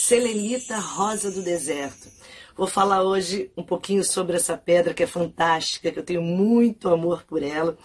Selenita Rosa do Deserto. Vou falar hoje um pouquinho sobre essa pedra que é fantástica, que eu tenho muito amor por ela.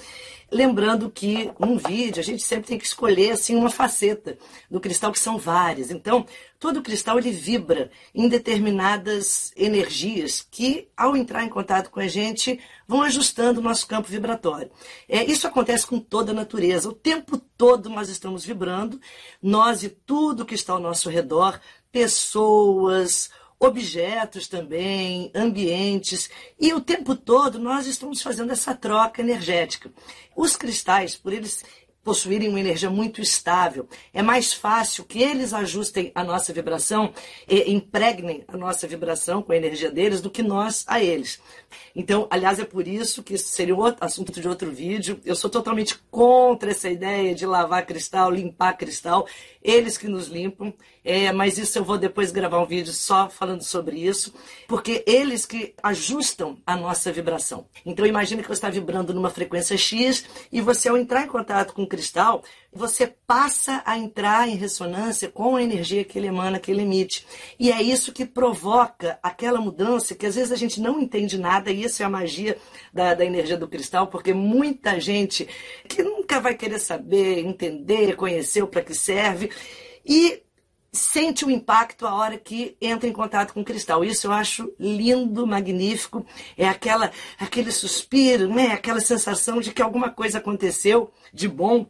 Lembrando que num vídeo a gente sempre tem que escolher assim uma faceta do cristal que são várias. Então, todo cristal ele vibra em determinadas energias que ao entrar em contato com a gente vão ajustando o nosso campo vibratório. É, isso acontece com toda a natureza. O tempo todo nós estamos vibrando, nós e tudo que está ao nosso redor pessoas, objetos também, ambientes, e o tempo todo nós estamos fazendo essa troca energética. Os cristais, por eles possuírem uma energia muito estável, é mais fácil que eles ajustem a nossa vibração e impregnem a nossa vibração com a energia deles do que nós a eles. Então, aliás, é por isso que isso seria outro assunto de outro vídeo. Eu sou totalmente contra essa ideia de lavar cristal, limpar cristal. Eles que nos limpam. É, mas isso eu vou depois gravar um vídeo só falando sobre isso, porque eles que ajustam a nossa vibração. Então, imagine que você está vibrando numa frequência X e você, ao entrar em contato com o cristal, você passa a entrar em ressonância com a energia que ele emana, que ele emite. E é isso que provoca aquela mudança que às vezes a gente não entende nada, e isso é a magia da, da energia do cristal, porque muita gente que nunca vai querer saber, entender, conhecer para que serve, e sente o impacto a hora que entra em contato com o cristal. Isso eu acho lindo, magnífico. É aquela aquele suspiro, né? Aquela sensação de que alguma coisa aconteceu de bom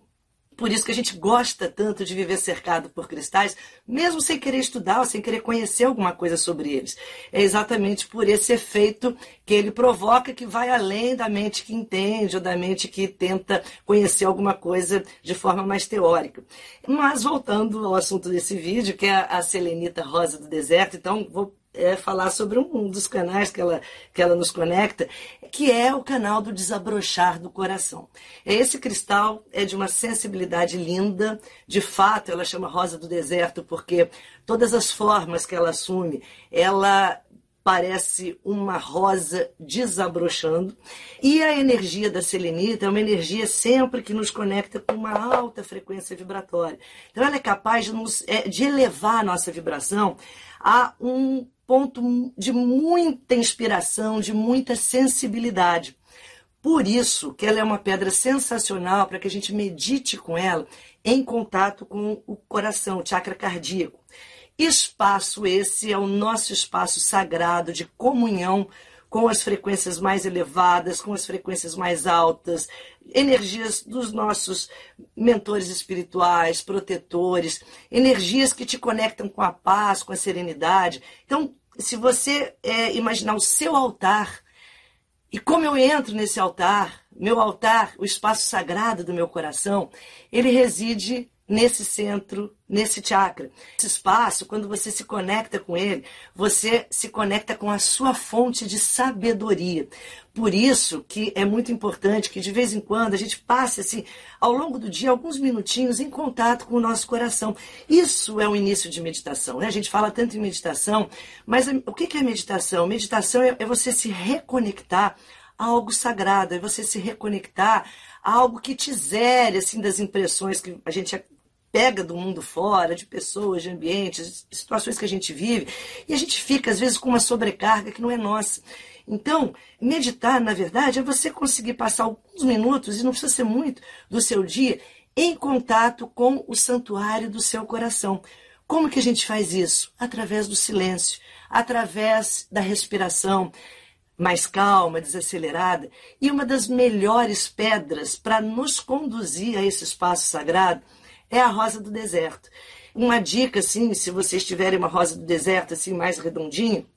por isso que a gente gosta tanto de viver cercado por cristais, mesmo sem querer estudar sem querer conhecer alguma coisa sobre eles. É exatamente por esse efeito que ele provoca que vai além da mente que entende ou da mente que tenta conhecer alguma coisa de forma mais teórica. Mas voltando ao assunto desse vídeo, que é a Selenita Rosa do Deserto, então vou é, falar sobre um dos canais que ela, que ela nos conecta, que é o canal do desabrochar do coração. Esse cristal é de uma sensibilidade linda, de fato, ela chama rosa do deserto porque todas as formas que ela assume, ela parece uma rosa desabrochando. E a energia da selenita é uma energia sempre que nos conecta com uma alta frequência vibratória. Então ela é capaz de, nos, é, de elevar a nossa vibração a um ponto de muita inspiração, de muita sensibilidade. Por isso que ela é uma pedra sensacional para que a gente medite com ela em contato com o coração, o chakra cardíaco. Espaço esse é o nosso espaço sagrado de comunhão com as frequências mais elevadas, com as frequências mais altas, energias dos nossos mentores espirituais, protetores, energias que te conectam com a paz, com a serenidade. Então, se você é, imaginar o seu altar, e como eu entro nesse altar, meu altar, o espaço sagrado do meu coração, ele reside nesse centro, nesse chakra. Esse espaço, quando você se conecta com ele, você se conecta com a sua fonte de sabedoria. Por isso que é muito importante que de vez em quando a gente passe assim, ao longo do dia, alguns minutinhos em contato com o nosso coração. Isso é o início de meditação. Né? A gente fala tanto em meditação, mas o que é meditação? Meditação é, é você se reconectar a algo sagrado, é você se reconectar a algo que te zere assim das impressões que a gente pega do mundo fora, de pessoas, de ambientes, situações que a gente vive, e a gente fica, às vezes, com uma sobrecarga que não é nossa. Então, meditar, na verdade, é você conseguir passar alguns minutos, e não precisa ser muito, do seu dia, em contato com o santuário do seu coração. Como que a gente faz isso? Através do silêncio, através da respiração mais calma, desacelerada. E uma das melhores pedras para nos conduzir a esse espaço sagrado é a rosa do deserto. Uma dica, assim, se vocês tiverem uma rosa do deserto assim mais redondinho,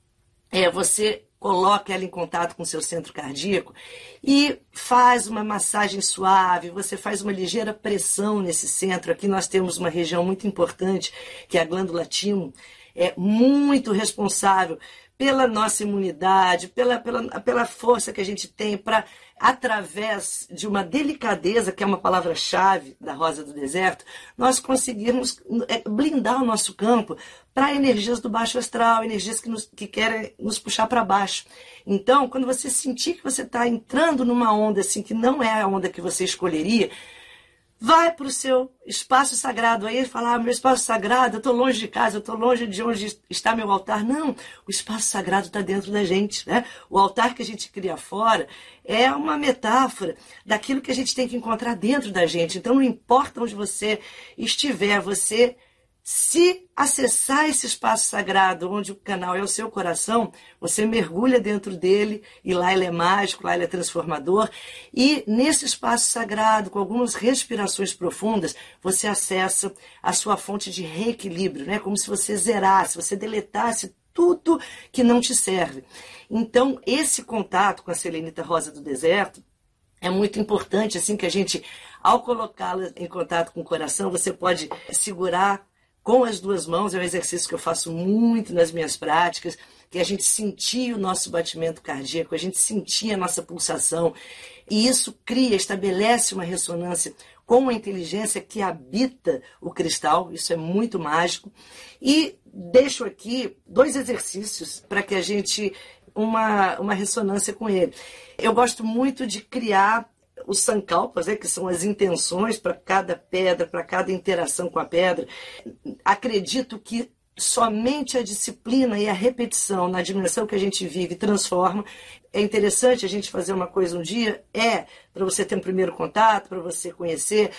é você coloca ela em contato com seu centro cardíaco e faz uma massagem suave, você faz uma ligeira pressão nesse centro. Aqui nós temos uma região muito importante, que é a glândula timo, é muito responsável pela nossa imunidade, pela, pela, pela força que a gente tem para, através de uma delicadeza, que é uma palavra-chave da Rosa do Deserto, nós conseguirmos é, blindar o nosso campo para energias do baixo astral, energias que, nos, que querem nos puxar para baixo. Então, quando você sentir que você está entrando numa onda assim que não é a onda que você escolheria, Vai para o seu espaço sagrado. Aí ele fala, ah, meu espaço sagrado, eu estou longe de casa, eu estou longe de onde está meu altar. Não, o espaço sagrado está dentro da gente. Né? O altar que a gente cria fora é uma metáfora daquilo que a gente tem que encontrar dentro da gente. Então não importa onde você estiver, você se acessar esse espaço sagrado, onde o canal é o seu coração, você mergulha dentro dele e lá ele é mágico, lá ele é transformador. E nesse espaço sagrado, com algumas respirações profundas, você acessa a sua fonte de reequilíbrio, né? como se você zerasse, você deletasse tudo que não te serve. Então, esse contato com a selenita rosa do deserto é muito importante, assim, que a gente, ao colocá-la em contato com o coração, você pode segurar com as duas mãos, é um exercício que eu faço muito nas minhas práticas, que a gente sentia o nosso batimento cardíaco, a gente sentia a nossa pulsação, e isso cria, estabelece uma ressonância com a inteligência que habita o cristal, isso é muito mágico. E deixo aqui dois exercícios para que a gente uma, uma ressonância com ele. Eu gosto muito de criar os sankalpas, né, que são as intenções para cada pedra, para cada interação com a pedra. Acredito que somente a disciplina e a repetição na dimensão que a gente vive transforma. É interessante a gente fazer uma coisa um dia, é para você ter um primeiro contato, para você conhecer,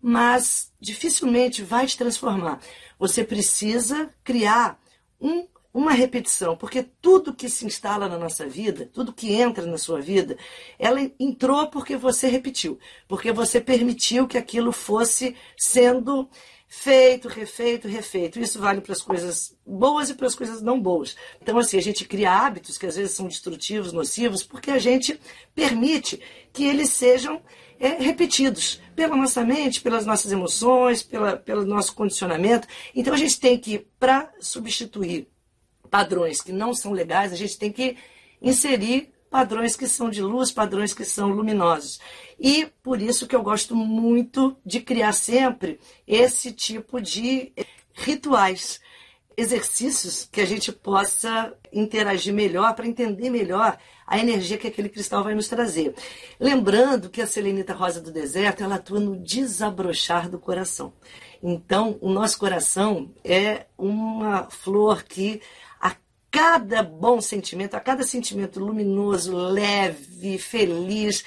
mas dificilmente vai te transformar. Você precisa criar um uma repetição, porque tudo que se instala na nossa vida, tudo que entra na sua vida, ela entrou porque você repetiu, porque você permitiu que aquilo fosse sendo feito, refeito, refeito. Isso vale para as coisas boas e para as coisas não boas. Então, assim, a gente cria hábitos que às vezes são destrutivos, nocivos, porque a gente permite que eles sejam é, repetidos pela nossa mente, pelas nossas emoções, pela, pelo nosso condicionamento. Então, a gente tem que, para substituir padrões que não são legais, a gente tem que inserir padrões que são de luz, padrões que são luminosos. E por isso que eu gosto muito de criar sempre esse tipo de rituais, exercícios que a gente possa interagir melhor para entender melhor a energia que aquele cristal vai nos trazer. Lembrando que a selenita rosa do deserto, ela atua no desabrochar do coração. Então, o nosso coração é uma flor que cada bom sentimento, a cada sentimento luminoso, leve, feliz,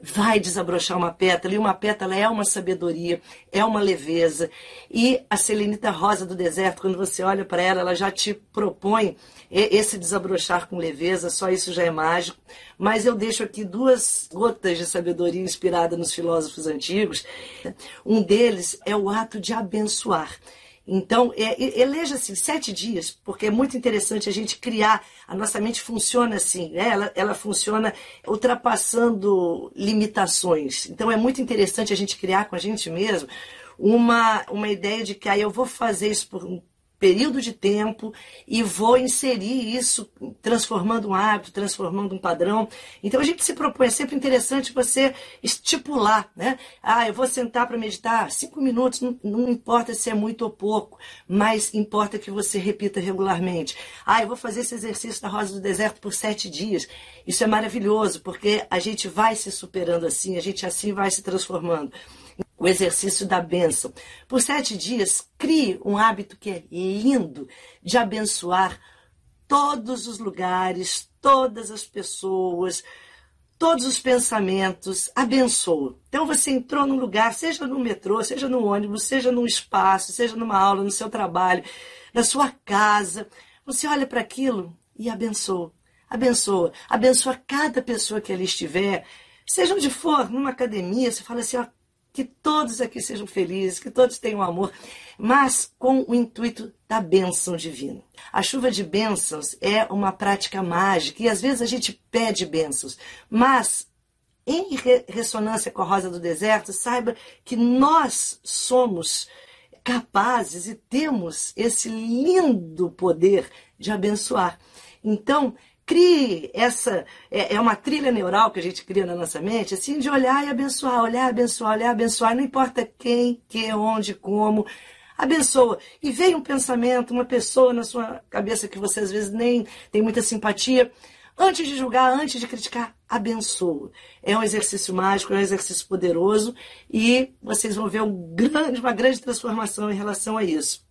vai desabrochar uma pétala, e uma pétala é uma sabedoria, é uma leveza. E a selenita rosa do deserto, quando você olha para ela, ela já te propõe esse desabrochar com leveza, só isso já é mágico. Mas eu deixo aqui duas gotas de sabedoria inspirada nos filósofos antigos. Um deles é o ato de abençoar. Então, é, eleja assim, sete dias, porque é muito interessante a gente criar. A nossa mente funciona assim, né? ela, ela funciona ultrapassando limitações. Então, é muito interessante a gente criar com a gente mesmo uma, uma ideia de que ah, eu vou fazer isso por um período de tempo e vou inserir isso, transformando um hábito, transformando um padrão. Então a gente se propõe, é sempre interessante você estipular, né? Ah, eu vou sentar para meditar cinco minutos, não, não, importa se é muito ou pouco, mas importa que você repita regularmente. Ah, eu vou fazer esse exercício da Rosa do Deserto por sete dias. Isso é maravilhoso, porque a gente vai se superando assim, a gente assim vai se transformando o exercício da bênção. Por sete dias, crie um hábito que é lindo de abençoar todos os lugares, todas as pessoas, todos os pensamentos. Abençoa. Então você entrou num lugar, seja no metrô, seja no ônibus, seja num espaço, seja numa aula, no seu trabalho, na sua casa. Você olha para aquilo e abençoa. Abençoa. Abençoa cada pessoa que ali estiver. Seja onde for, numa academia, você fala assim, ó, que todos aqui sejam felizes, que todos tenham amor, mas com o intuito da bênção divina. A chuva de bênçãos é uma prática mágica e às vezes a gente pede bênçãos, mas em ressonância com a rosa do deserto, saiba que nós somos capazes e temos esse lindo poder de abençoar. Então, crie essa é, é, uma trilha neural que a gente cria na nossa mente, assim de olhar e abençoar, olhar, abençoar, olhar, abençoar, não importa quem, que, onde, como, abençoa. E vem um pensamento, uma pessoa na sua cabeça que você às vezes nem tem muita simpatia, antes de julgar, antes de criticar, abençoa. É um exercício mágico, é um exercício poderoso e vocês vão ver um grande, uma grande transformação em relação a isso.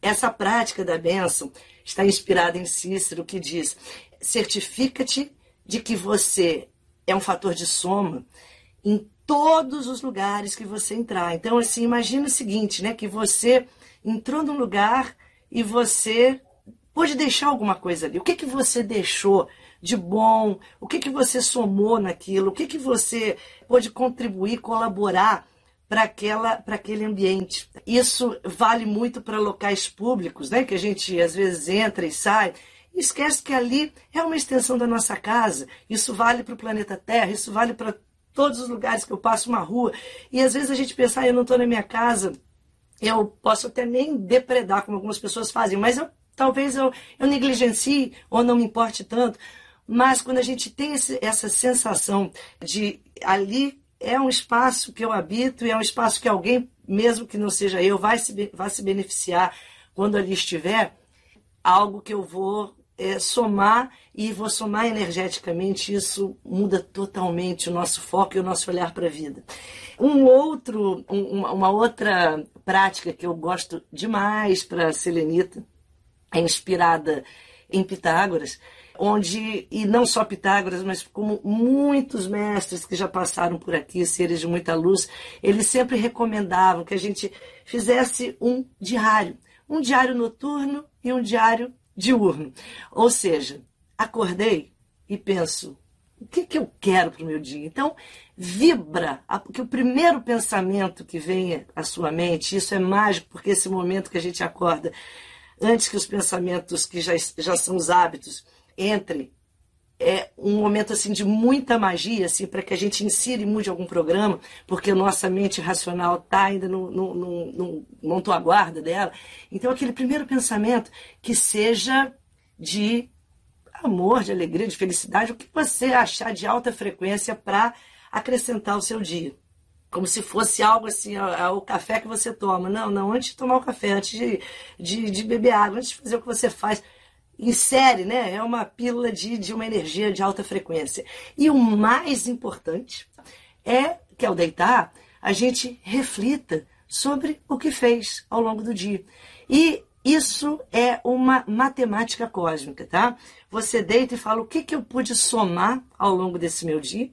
Essa prática da bênção está inspirada em Cícero, que diz: certifica-te de que você é um fator de soma em todos os lugares que você entrar. Então, assim, imagina o seguinte, né? Que você entrou num lugar e você pode deixar alguma coisa ali. O que, que você deixou de bom? O que, que você somou naquilo? O que, que você pode contribuir, colaborar para aquele ambiente. Isso vale muito para locais públicos, né, que a gente às vezes entra e sai. Esquece que ali é uma extensão da nossa casa. Isso vale para o planeta Terra, isso vale para todos os lugares que eu passo uma rua. E às vezes a gente pensa, ah, eu não estou na minha casa, eu posso até nem depredar, como algumas pessoas fazem, mas eu, talvez eu, eu negligencie ou não me importe tanto. Mas quando a gente tem esse, essa sensação de ali é um espaço que eu habito e é um espaço que alguém, mesmo que não seja eu, vai se, vai se beneficiar quando ali estiver, algo que eu vou é, somar e vou somar energeticamente, isso muda totalmente o nosso foco e o nosso olhar para a vida. Um outro, um, uma outra prática que eu gosto demais para a Selenita, é inspirada em Pitágoras, onde, e não só Pitágoras, mas como muitos mestres que já passaram por aqui, seres de muita luz, eles sempre recomendavam que a gente fizesse um diário, um diário noturno e um diário diurno. Ou seja, acordei e penso, o que, que eu quero para o meu dia? Então, vibra, que o primeiro pensamento que venha à sua mente, isso é mágico, porque esse momento que a gente acorda, antes que os pensamentos que já, já são os hábitos, entre é um momento assim de muita magia assim para que a gente insira e mude algum programa porque nossa mente racional está ainda no, no, no, no a guarda dela. Então aquele primeiro pensamento que seja de amor de alegria de felicidade o que você achar de alta frequência para acrescentar o seu dia. Como se fosse algo assim, o café que você toma. Não, não, antes de tomar o café, antes de, de, de beber água, antes de fazer o que você faz, insere, né? É uma pílula de, de uma energia de alta frequência. E o mais importante é que ao deitar, a gente reflita sobre o que fez ao longo do dia. E isso é uma matemática cósmica, tá? Você deita e fala o que, que eu pude somar ao longo desse meu dia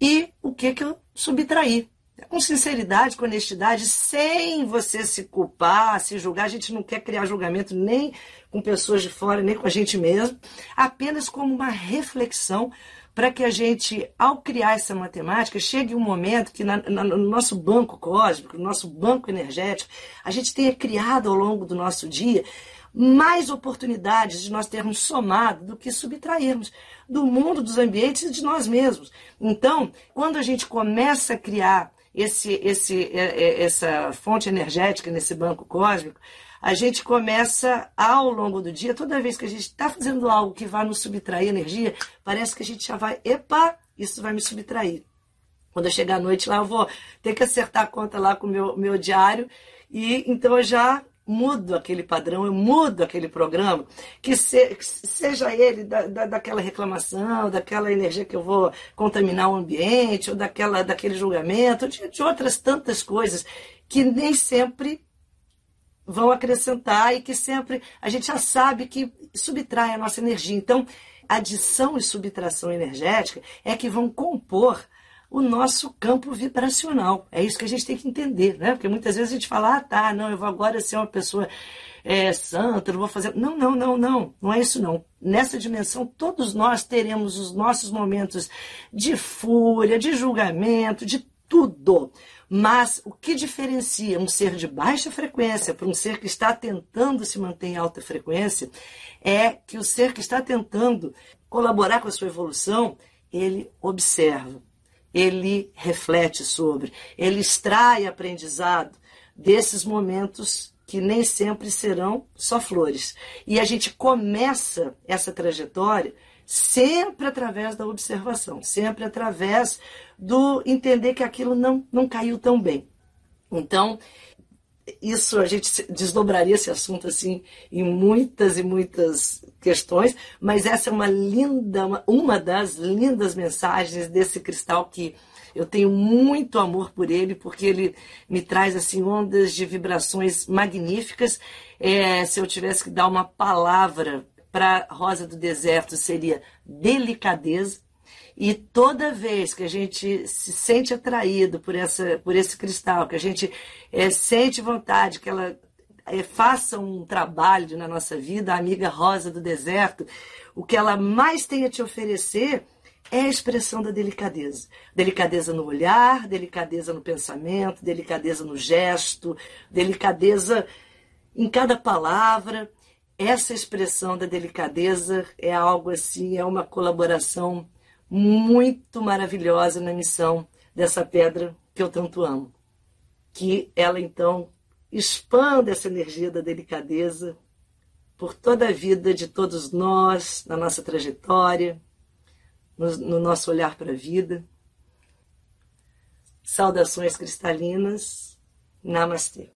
e o que, que eu subtraí com sinceridade, com honestidade, sem você se culpar, se julgar. A gente não quer criar julgamento nem com pessoas de fora, nem com a gente mesmo, apenas como uma reflexão para que a gente, ao criar essa matemática, chegue um momento que na, na, no nosso banco cósmico, no nosso banco energético, a gente tenha criado ao longo do nosso dia mais oportunidades de nós termos somado do que subtrairmos do mundo, dos ambientes e de nós mesmos. Então, quando a gente começa a criar esse, esse, é, é, essa fonte energética nesse banco cósmico, a gente começa ao longo do dia, toda vez que a gente está fazendo algo que vai nos subtrair energia, parece que a gente já vai, epa, isso vai me subtrair. Quando eu chegar à noite lá, eu vou ter que acertar a conta lá com o meu, meu diário, e então eu já mudo aquele padrão, eu mudo aquele programa, que, se, que seja ele da, da, daquela reclamação, daquela energia que eu vou contaminar o ambiente, ou daquela, daquele julgamento, de, de outras tantas coisas que nem sempre vão acrescentar e que sempre a gente já sabe que subtrai a nossa energia. Então, adição e subtração energética é que vão compor o nosso campo vibracional. É isso que a gente tem que entender, né? Porque muitas vezes a gente fala, ah, tá, não, eu vou agora ser uma pessoa é, santa, não vou fazer. Não, não, não, não. Não é isso, não. Nessa dimensão, todos nós teremos os nossos momentos de fúria, de julgamento, de tudo. Mas o que diferencia um ser de baixa frequência para um ser que está tentando se manter em alta frequência é que o ser que está tentando colaborar com a sua evolução, ele observa ele reflete sobre, ele extrai aprendizado desses momentos que nem sempre serão só flores. E a gente começa essa trajetória sempre através da observação, sempre através do entender que aquilo não, não caiu tão bem. Então, isso a gente desdobraria esse assunto assim em muitas e muitas questões, mas essa é uma linda, uma, das lindas mensagens desse cristal que eu tenho muito amor por ele, porque ele me traz assim ondas de vibrações magníficas. É, se eu tivesse que dar uma palavra para Rosa do Deserto seria delicadeza. E toda vez que a gente se sente atraído por, essa, por esse cristal, que a gente é, sente vontade que ela é, faça um trabalho na nossa vida, a amiga Rosa do Deserto, o que ela mais tem a te oferecer é a expressão da delicadeza. Delicadeza no olhar, delicadeza no pensamento, delicadeza no gesto, delicadeza em cada palavra essa expressão da delicadeza é algo assim, é uma colaboração muito maravilhosa na missão dessa pedra que eu tanto amo. Que ela então expanda essa energia da delicadeza por toda a vida de todos nós, na nossa trajetória, no, no nosso olhar para a vida. Saudações cristalinas. Namastê.